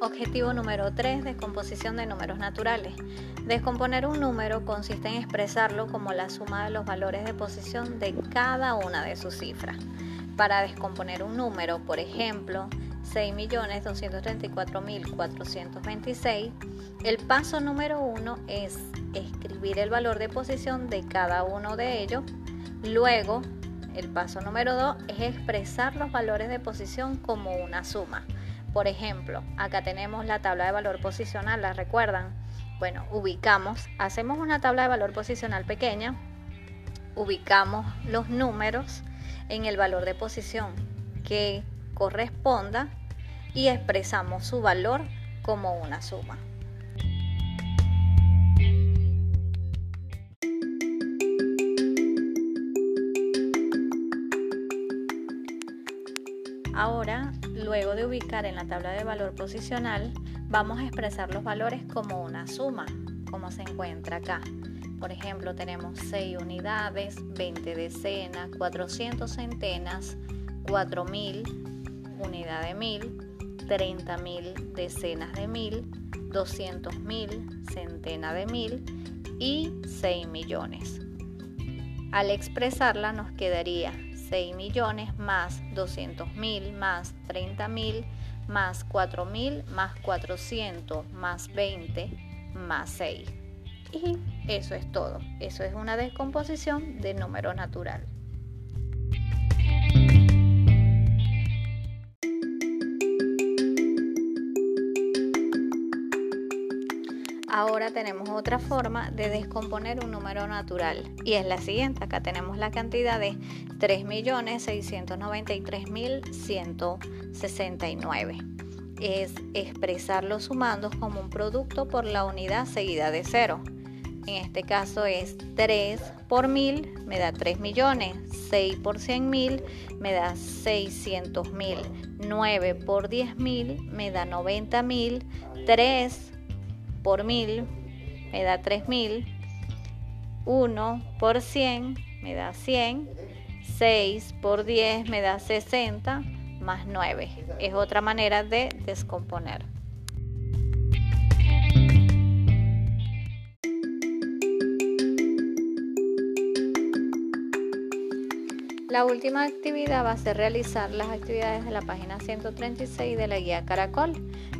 Objetivo número 3. Descomposición de números naturales. Descomponer un número consiste en expresarlo como la suma de los valores de posición de cada una de sus cifras. Para descomponer un número, por ejemplo, 6.234.426, el paso número 1 es escribir el valor de posición de cada uno de ellos. Luego, el paso número 2 es expresar los valores de posición como una suma. Por ejemplo, acá tenemos la tabla de valor posicional, ¿la recuerdan? Bueno, ubicamos, hacemos una tabla de valor posicional pequeña, ubicamos los números en el valor de posición que corresponda y expresamos su valor como una suma. Ahora, luego de ubicar en la tabla de valor posicional, vamos a expresar los valores como una suma, como se encuentra acá. Por ejemplo, tenemos 6 unidades, 20 decenas, 400 centenas, 4000 unidad de mil, 30.000 decenas de mil, 200.000 centena de mil y 6 millones. Al expresarla nos quedaría 6 millones más 200 mil más 30 mil más 4 mil más 400 más 20 más 6. Y eso es todo. Eso es una descomposición de número natural. Tenemos otra forma de descomponer un número natural y es la siguiente. Acá tenemos la cantidad de 3.693.169. Es expresar los sumandos como un producto por la unidad seguida de cero. En este caso es 3 por 1000 me da 3 millones, 6 por 100 mil me da 600 mil, 9 por 10 mil me da 90 mil, 3 por 1000 me da 3000, 1 por 100 me da 100, 6 por 10 me da 60, más 9. Es otra manera de descomponer. La última actividad va a ser realizar las actividades de la página 136 de la guía Caracol.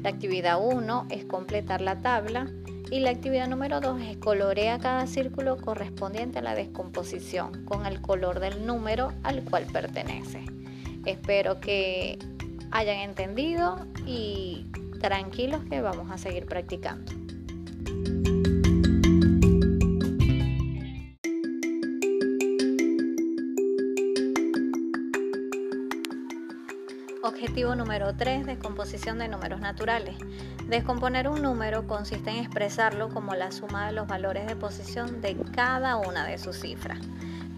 La actividad 1 es completar la tabla y la actividad número 2 es colorea cada círculo correspondiente a la descomposición con el color del número al cual pertenece. Espero que hayan entendido y tranquilos que vamos a seguir practicando. Objetivo número 3. Descomposición de números naturales. Descomponer un número consiste en expresarlo como la suma de los valores de posición de cada una de sus cifras.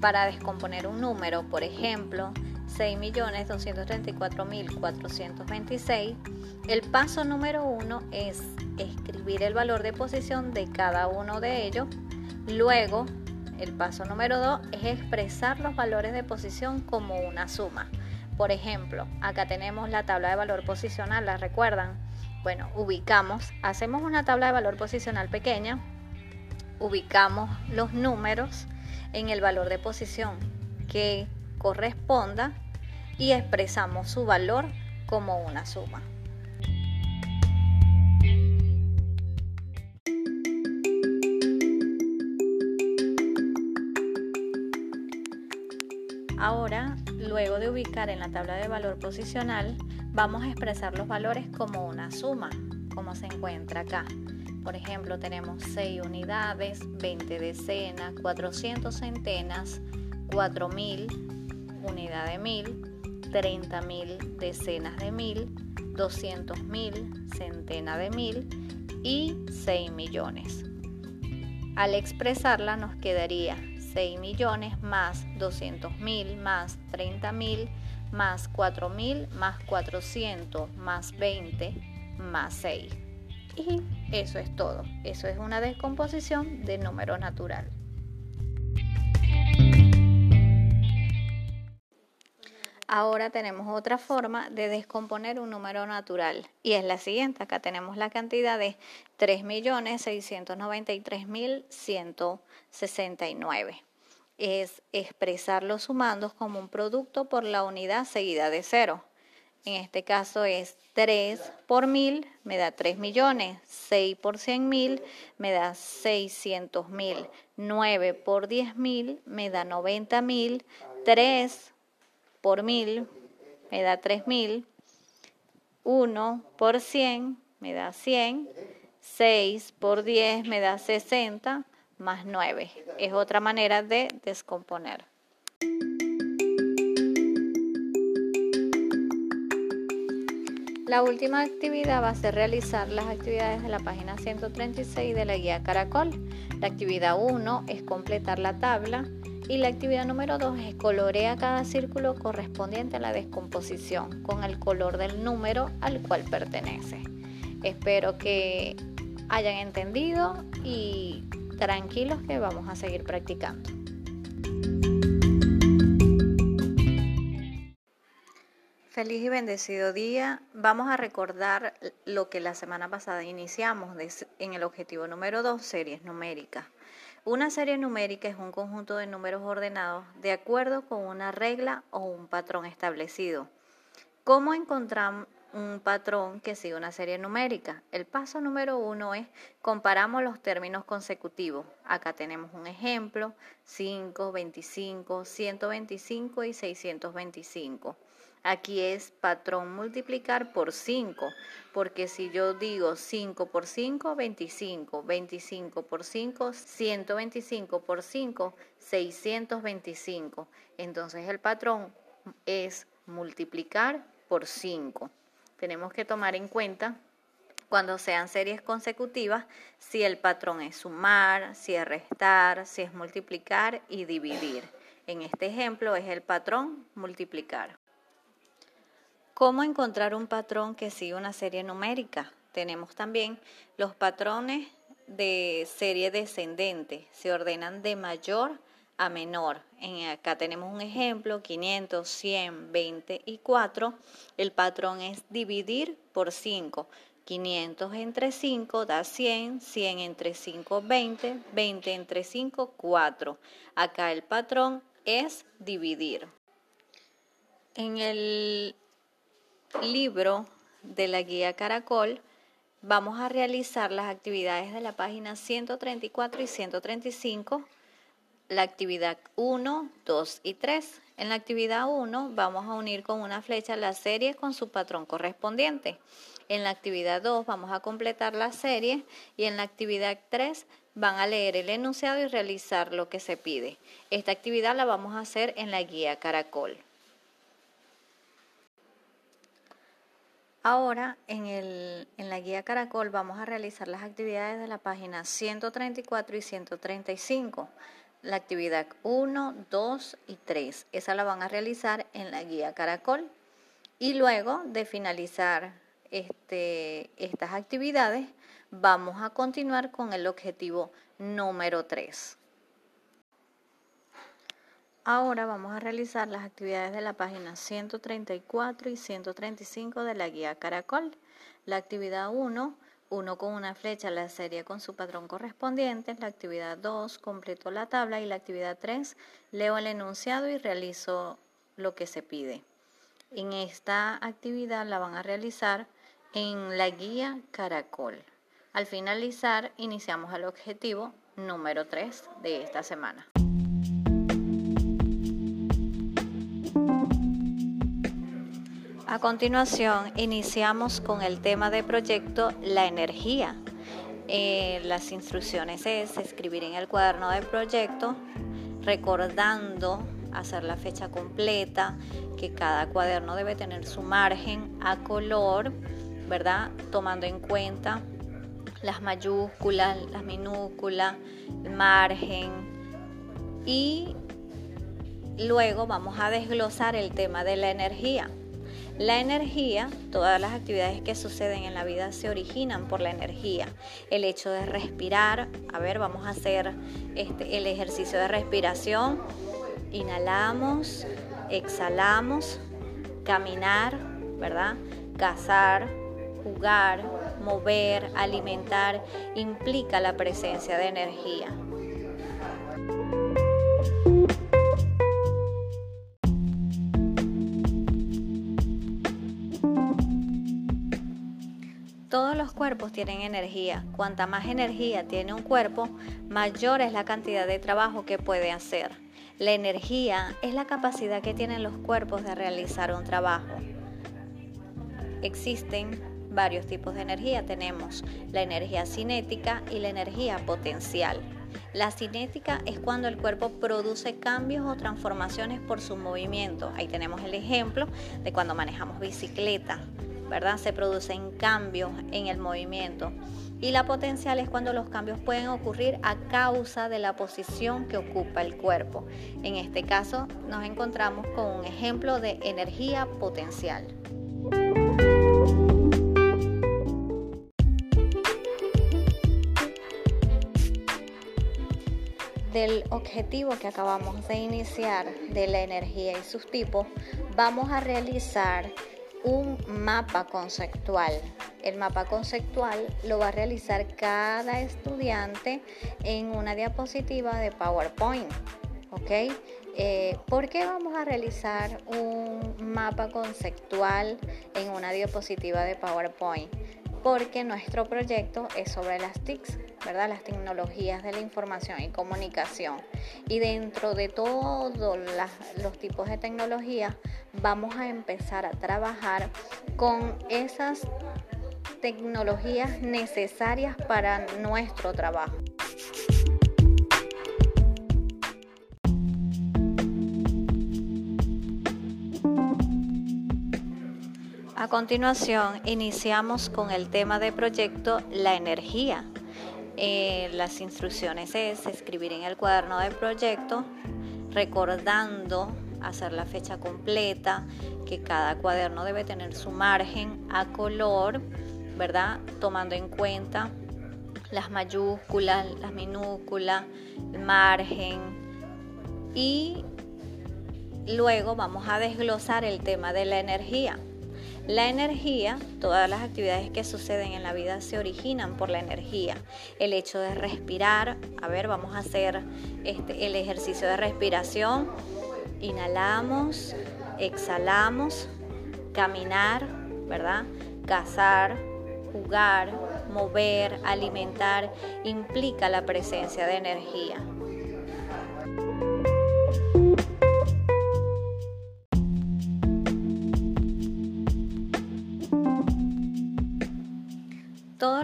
Para descomponer un número, por ejemplo, 6.234.426, el paso número 1 es escribir el valor de posición de cada uno de ellos. Luego, el paso número 2 es expresar los valores de posición como una suma. Por ejemplo, acá tenemos la tabla de valor posicional, ¿la recuerdan? Bueno, ubicamos, hacemos una tabla de valor posicional pequeña, ubicamos los números en el valor de posición que corresponda y expresamos su valor como una suma. Ahora, luego de ubicar en la tabla de valor posicional, vamos a expresar los valores como una suma, como se encuentra acá. Por ejemplo, tenemos 6 unidades, 20 decenas, 400 centenas, 4000 unidad de mil, 30.000 decenas de mil, 200.000 centena de mil y 6 millones. Al expresarla nos quedaría 6 millones más 200 mil más 30 mil más 4 mil más 400 más 20 más 6. Y eso es todo. Eso es una descomposición de número natural. Ahora tenemos otra forma de descomponer un número natural y es la siguiente. Acá tenemos la cantidad de 3.693.169. Es expresar los sumandos como un producto por la unidad seguida de cero. En este caso es 3 por 1000 me da 3 millones, 6 por 100 mil me da 600 mil, 9 por 10 mil me da 90 mil, 3 por mil me da 3000, 1 por 100 me da 100, 6 por 10 me da 60, más 9. Es otra manera de descomponer. La última actividad va a ser realizar las actividades de la página 136 de la guía Caracol. La actividad 1 es completar la tabla y la actividad número 2 es colorea cada círculo correspondiente a la descomposición con el color del número al cual pertenece. Espero que hayan entendido y tranquilos que vamos a seguir practicando. Feliz y bendecido día. Vamos a recordar lo que la semana pasada iniciamos en el objetivo número 2, series numéricas. Una serie numérica es un conjunto de números ordenados de acuerdo con una regla o un patrón establecido. ¿Cómo encontramos un patrón que sigue una serie numérica? El paso número uno es comparamos los términos consecutivos. Acá tenemos un ejemplo, 5, 25, 125 y 625. Aquí es patrón multiplicar por 5, porque si yo digo 5 por 5, 25, 25 por 5, 125 por 5, 625. Entonces el patrón es multiplicar por 5. Tenemos que tomar en cuenta cuando sean series consecutivas si el patrón es sumar, si es restar, si es multiplicar y dividir. En este ejemplo es el patrón multiplicar. ¿Cómo encontrar un patrón que sigue una serie numérica? Tenemos también los patrones de serie descendente, se ordenan de mayor a menor. En acá tenemos un ejemplo, 500, 100, 20 y 4. El patrón es dividir por 5. 500 entre 5 da 100, 100 entre 5, 20, 20 entre 5, 4. Acá el patrón es dividir. En el libro de la guía Caracol, vamos a realizar las actividades de la página 134 y 135, la actividad 1, 2 y 3. En la actividad 1 vamos a unir con una flecha la serie con su patrón correspondiente. En la actividad 2 vamos a completar la serie y en la actividad 3 van a leer el enunciado y realizar lo que se pide. Esta actividad la vamos a hacer en la guía Caracol. Ahora, en, la guía Caracol vamos a realizar las actividades de la página 134 y 135. La actividad 1, 2 y 3. Esa la van a realizar en la guía Caracol. Y luego de finalizar este, estas actividades, vamos a continuar con el objetivo número 3. Ahora vamos a realizar las actividades de la página 134 y 135 de la guía Caracol. La actividad 1, 1 con una flecha la serie con su patrón correspondiente. La actividad 2, completo la tabla. Y la actividad 3, leo el enunciado y realizo lo que se pide. En esta actividad la van a realizar en la guía Caracol. Al finalizar, iniciamos el objetivo número 3 de esta semana. A continuación, iniciamos con el tema de proyecto La energía. Eh, las instrucciones es escribir en el cuaderno de proyecto, recordando hacer la fecha completa, que cada cuaderno debe tener su margen a color, ¿verdad? Tomando en cuenta las mayúsculas, las minúsculas, el margen y luego vamos a desglosar el tema de la energía. La energía, todas las actividades que suceden en la vida se originan por la energía. El hecho de respirar, a ver, vamos a hacer este, el ejercicio de respiración. Inhalamos, exhalamos, caminar, ¿verdad? Cazar, jugar, mover, alimentar, implica la presencia de energía. Tienen energía. Cuanta más energía tiene un cuerpo, mayor es la cantidad de trabajo que puede hacer. La energía es la capacidad que tienen los cuerpos de realizar un trabajo. Existen varios tipos de energía. Tenemos la energía cinética y la energía potencial. La cinética es cuando el cuerpo produce cambios o transformaciones por su movimiento. Ahí tenemos el ejemplo de cuando manejamos bicicleta, ¿verdad? Se producen cambios en el movimiento. Y la potencial es cuando los cambios pueden ocurrir a causa de la posición que ocupa el cuerpo. En este caso nos encontramos con un ejemplo de energía potencial. del objetivo que acabamos de iniciar de la energía y sus tipos, vamos a realizar un mapa conceptual. El mapa conceptual lo va a realizar cada estudiante en una diapositiva de PowerPoint. ¿Ok? Eh, ¿Por qué vamos a realizar un mapa conceptual en una diapositiva de PowerPoint? porque nuestro proyecto es sobre las TICs, ¿verdad? Las tecnologías de la información y comunicación. Y dentro de todos los tipos de tecnologías vamos a empezar a trabajar con esas tecnologías necesarias para nuestro trabajo. A continuación, iniciamos con el tema de proyecto La energía. Eh, las instrucciones es escribir en el cuaderno de proyecto, recordando hacer la fecha completa, que cada cuaderno debe tener su margen a color, ¿verdad? Tomando en cuenta las mayúsculas, las minúsculas, el margen y luego vamos a desglosar el tema de la energía. La energía, todas las actividades que suceden en la vida se originan por la energía. El hecho de respirar, a ver, vamos a hacer este, el ejercicio de respiración. Inhalamos, exhalamos, caminar, ¿verdad? Cazar, jugar, mover, alimentar, implica la presencia de energía.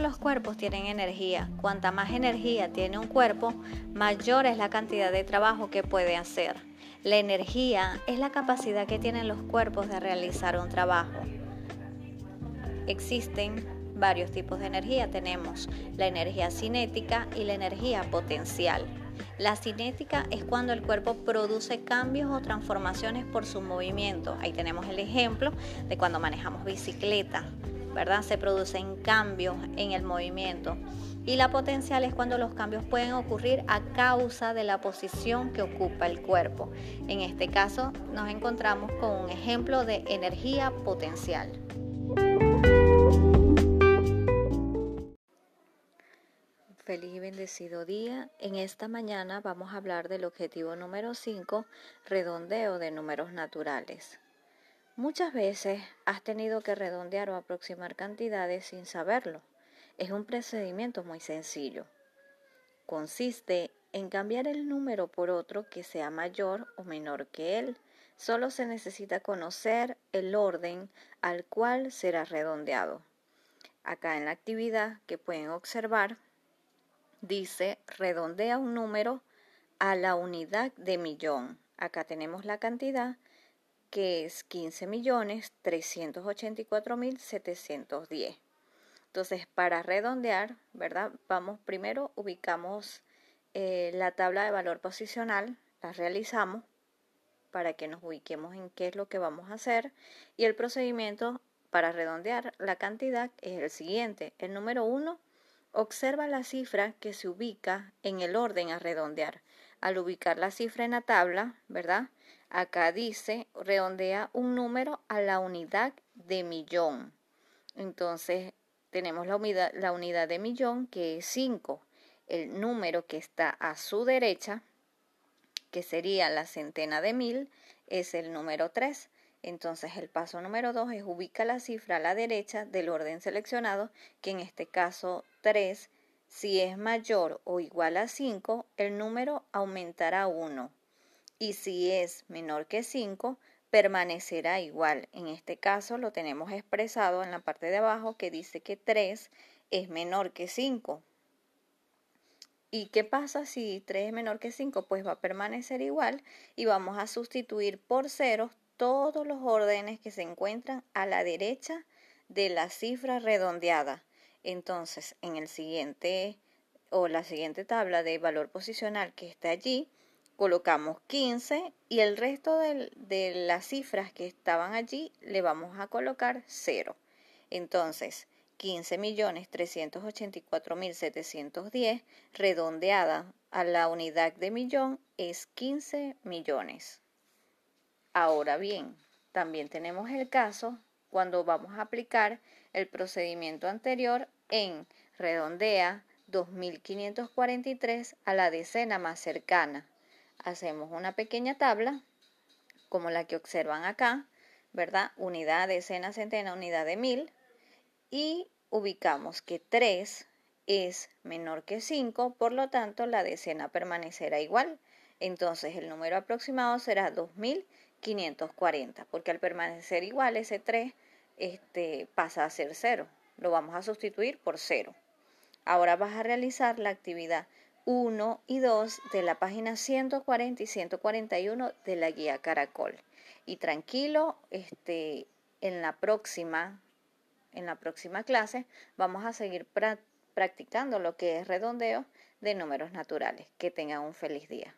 Los cuerpos tienen energía. Cuanta más energía tiene un cuerpo, mayor es la cantidad de trabajo que puede hacer. La energía es la capacidad que tienen los cuerpos de realizar un trabajo. Existen varios tipos de energía. Tenemos la energía cinética y la energía potencial. La cinética es cuando el cuerpo produce cambios o transformaciones por su movimiento. Ahí tenemos el ejemplo de cuando manejamos bicicleta. ¿Verdad? Se producen cambios en el movimiento. Y la potencial es cuando los cambios pueden ocurrir a causa de la posición que ocupa el cuerpo. En este caso nos encontramos con un ejemplo de energía potencial. Feliz y bendecido día. En esta mañana vamos a hablar del objetivo número 5, redondeo de números naturales. Muchas veces has tenido que redondear o aproximar cantidades sin saberlo. Es un procedimiento muy sencillo. Consiste en cambiar el número por otro que sea mayor o menor que él. Solo se necesita conocer el orden al cual será redondeado. Acá en la actividad que pueden observar, dice redondea un número a la unidad de millón. Acá tenemos la cantidad que es 15.384.710. Entonces, para redondear, ¿verdad? Vamos primero, ubicamos eh, la tabla de valor posicional, la realizamos para que nos ubiquemos en qué es lo que vamos a hacer y el procedimiento para redondear la cantidad es el siguiente. El número 1 observa la cifra que se ubica en el orden a redondear. Al ubicar la cifra en la tabla, ¿verdad? Acá dice, redondea un número a la unidad de millón. Entonces, tenemos la unidad, la unidad de millón que es 5. El número que está a su derecha, que sería la centena de mil, es el número 3. Entonces el paso número 2 es ubica la cifra a la derecha del orden seleccionado, que en este caso 3. Si es mayor o igual a 5, el número aumentará 1. Y si es menor que 5, permanecerá igual. En este caso lo tenemos expresado en la parte de abajo que dice que 3 es menor que 5. ¿Y qué pasa si 3 es menor que 5? Pues va a permanecer igual y vamos a sustituir por ceros todos los órdenes que se encuentran a la derecha de la cifra redondeada. Entonces, en el siguiente o la siguiente tabla de valor posicional que está allí, colocamos 15 y el resto de, las cifras que estaban allí le vamos a colocar 0. Entonces, 15.384.710 redondeada a la unidad de millón es 15 millones. Ahora bien, también tenemos el caso cuando vamos a aplicar el procedimiento anterior en redondea 2543 a la decena más cercana. Hacemos una pequeña tabla como la que observan acá, ¿verdad? Unidad, decena, centena, unidad de mil y ubicamos que 3 es menor que 5, por lo tanto la decena permanecerá igual. Entonces el número aproximado será 2000 540, porque al permanecer igual ese 3 este, pasa a ser 0. Lo vamos a sustituir por 0. Ahora vas a realizar la actividad 1 y 2 de la página 140 y 141 de la guía Caracol. Y tranquilo, este, en la próxima, en la próxima clase vamos a seguir practicando lo que es redondeo de números naturales. Que tengan un feliz día.